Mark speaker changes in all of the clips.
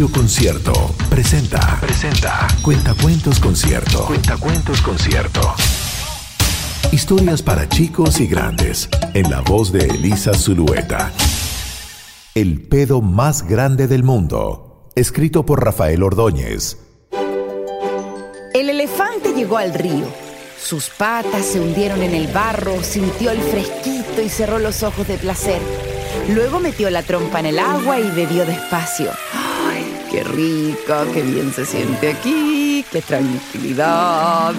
Speaker 1: Radio Concierto presenta. Presenta. Cuentacuentos Concierto. Cuentacuentos Concierto. Historias para chicos y grandes. En la voz de Elisa Zulueta. El pedo más grande del mundo. Escrito por Rafael Ordóñez.
Speaker 2: El elefante llegó al río. Sus patas se hundieron en el barro, sintió el fresquito y cerró los ojos de placer. Luego metió la trompa en el agua y bebió despacio. ¡Ay, qué rica, qué bien se siente aquí! ¡Qué tranquilidad!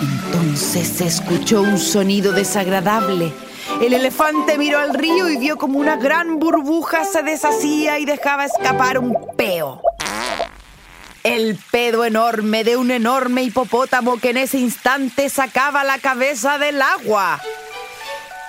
Speaker 2: Entonces se escuchó un sonido desagradable. El elefante miró al río y vio como una gran burbuja se deshacía y dejaba escapar un peo. El pedo enorme de un enorme hipopótamo que en ese instante sacaba la cabeza del agua.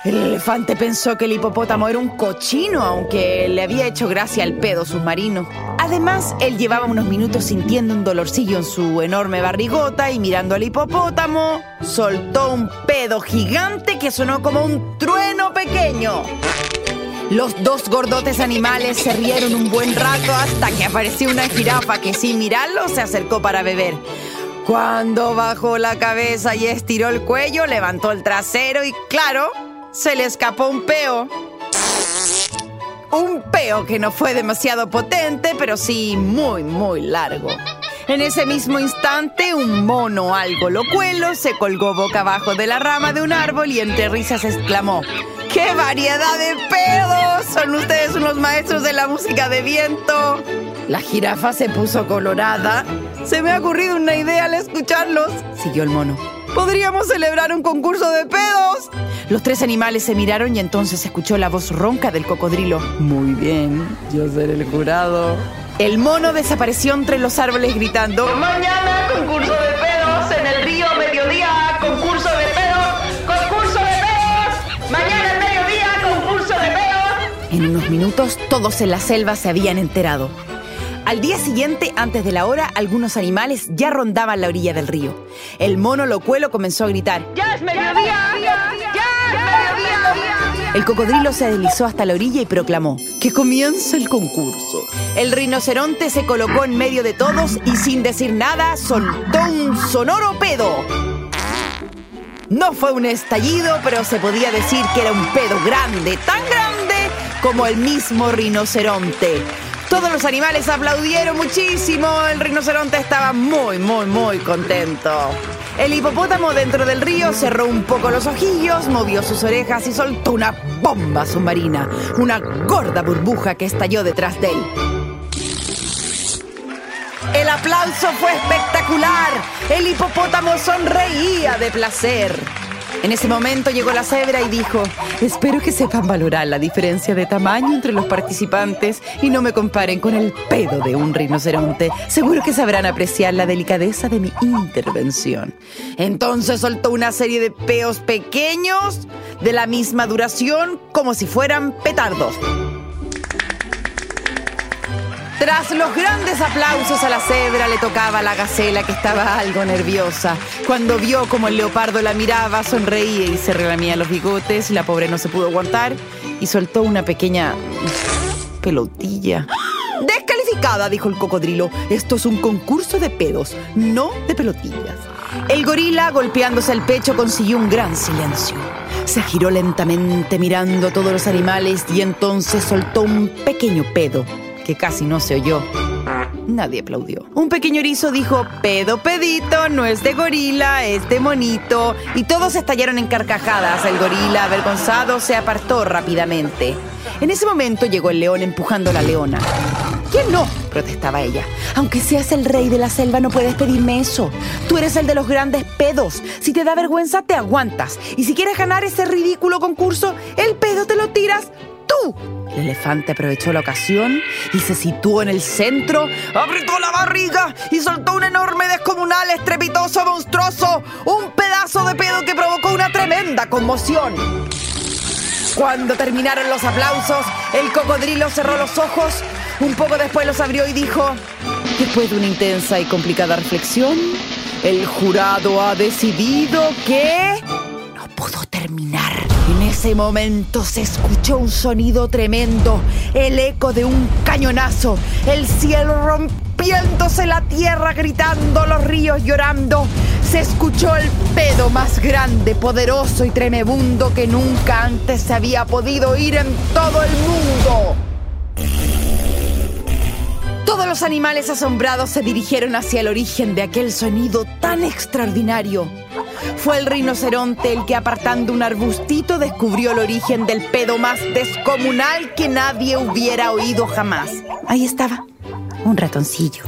Speaker 2: El elefante pensó que el hipopótamo era un cochino, aunque le había hecho gracia el pedo submarino. Además, él llevaba unos minutos sintiendo un dolorcillo en su enorme barrigota y mirando al hipopótamo, soltó un pedo gigante que sonó como un trueno pequeño. Los dos gordotes animales se rieron un buen rato hasta que apareció una jirafa que sin mirarlo se acercó para beber. Cuando bajó la cabeza y estiró el cuello, levantó el trasero y claro, se le escapó un peo. Un peo que no fue demasiado potente, pero sí muy, muy largo. En ese mismo instante, un mono algo locuelo se colgó boca abajo de la rama de un árbol y entre risas exclamó: ¡Qué variedad de pedos! Son ustedes unos maestros de la música de viento. La jirafa se puso colorada. Se me ha ocurrido una idea al escucharlos, siguió el mono. Podríamos celebrar un concurso de pedos. Los tres animales se miraron y entonces escuchó la voz ronca del cocodrilo. Muy bien, yo seré el jurado. El mono desapareció entre los árboles gritando:
Speaker 3: Mañana concurso de pedos en el río mediodía, concurso de pedos, concurso de pedos. Mañana al mediodía, concurso de pedos.
Speaker 2: En unos minutos todos en la selva se habían enterado. Al día siguiente, antes de la hora, algunos animales ya rondaban la orilla del río. El mono locuelo comenzó a gritar.
Speaker 3: ¡Ya es mediodía! ¡Ya es mediodía!
Speaker 2: El cocodrilo se deslizó hasta la orilla y proclamó que comienza el concurso. El rinoceronte se colocó en medio de todos y sin decir nada soltó un sonoro pedo. No fue un estallido, pero se podía decir que era un pedo grande, tan grande como el mismo rinoceronte. Todos los animales aplaudieron muchísimo. El rinoceronte estaba muy, muy, muy contento. El hipopótamo dentro del río cerró un poco los ojillos, movió sus orejas y soltó una bomba submarina, una gorda burbuja que estalló detrás de él. El aplauso fue espectacular. El hipopótamo sonreía de placer. En ese momento llegó la cebra y dijo, espero que sepan valorar la diferencia de tamaño entre los participantes y no me comparen con el pedo de un rinoceronte. Seguro que sabrán apreciar la delicadeza de mi intervención. Entonces soltó una serie de peos pequeños de la misma duración como si fueran petardos. Tras los grandes aplausos a la cebra le tocaba a la gacela que estaba algo nerviosa. Cuando vio como el leopardo la miraba, sonreía y se relamía los bigotes. La pobre no se pudo aguantar y soltó una pequeña pelotilla. Descalificada, dijo el cocodrilo. Esto es un concurso de pedos, no de pelotillas. El gorila, golpeándose el pecho, consiguió un gran silencio. Se giró lentamente mirando a todos los animales y entonces soltó un pequeño pedo que casi no se oyó. Nadie aplaudió. Un pequeño erizo dijo, pedo pedito, no es de gorila, es de monito. Y todos estallaron en carcajadas. El gorila, avergonzado, se apartó rápidamente. En ese momento llegó el león empujando a la leona. ¿Quién no? protestaba ella. Aunque seas el rey de la selva, no puedes pedirme eso. Tú eres el de los grandes pedos. Si te da vergüenza, te aguantas. Y si quieres ganar ese ridículo concurso, el pedo te lo tiras tú. El elefante aprovechó la ocasión y se situó en el centro, apretó la barriga y soltó un enorme descomunal, estrepitoso, monstruoso, un pedazo de pedo que provocó una tremenda conmoción. Cuando terminaron los aplausos, el cocodrilo cerró los ojos, un poco después los abrió y dijo, después de una intensa y complicada reflexión, el jurado ha decidido que ese momento se escuchó un sonido tremendo, el eco de un cañonazo, el cielo rompiéndose la tierra gritando, los ríos llorando. Se escuchó el pedo más grande, poderoso y tremebundo que nunca antes se había podido oír en todo el mundo. Todos los animales asombrados se dirigieron hacia el origen de aquel sonido tan extraordinario. Fue el rinoceronte el que apartando un arbustito descubrió el origen del pedo más descomunal que nadie hubiera oído jamás. Ahí estaba, un ratoncillo,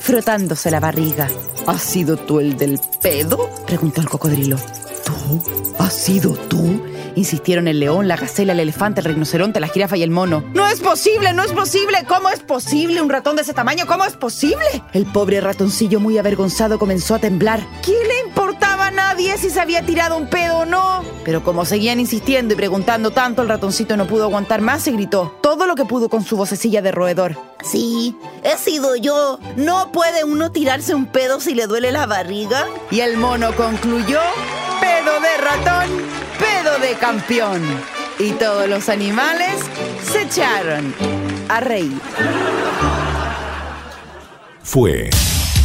Speaker 2: frotándose la barriga. ¿Has sido tú el del pedo? preguntó el cocodrilo. ¿Tú? ¿Has sido tú? Insistieron el león, la gacela, el elefante, el rinoceronte, la jirafa y el mono. ¡No es posible! ¡No es posible! ¿Cómo es posible un ratón de ese tamaño? ¿Cómo es posible? El pobre ratoncillo, muy avergonzado, comenzó a temblar. ¿Qué le importaba a nadie si se había tirado un pedo o no? Pero como seguían insistiendo y preguntando tanto, el ratoncito no pudo aguantar más y gritó todo lo que pudo con su vocecilla de roedor.
Speaker 4: Sí, he sido yo. ¿No puede uno tirarse un pedo si le duele la barriga?
Speaker 2: Y el mono concluyó, pedo de ratón, pedo de campeón. Y todos los animales se echaron a reír.
Speaker 1: Fue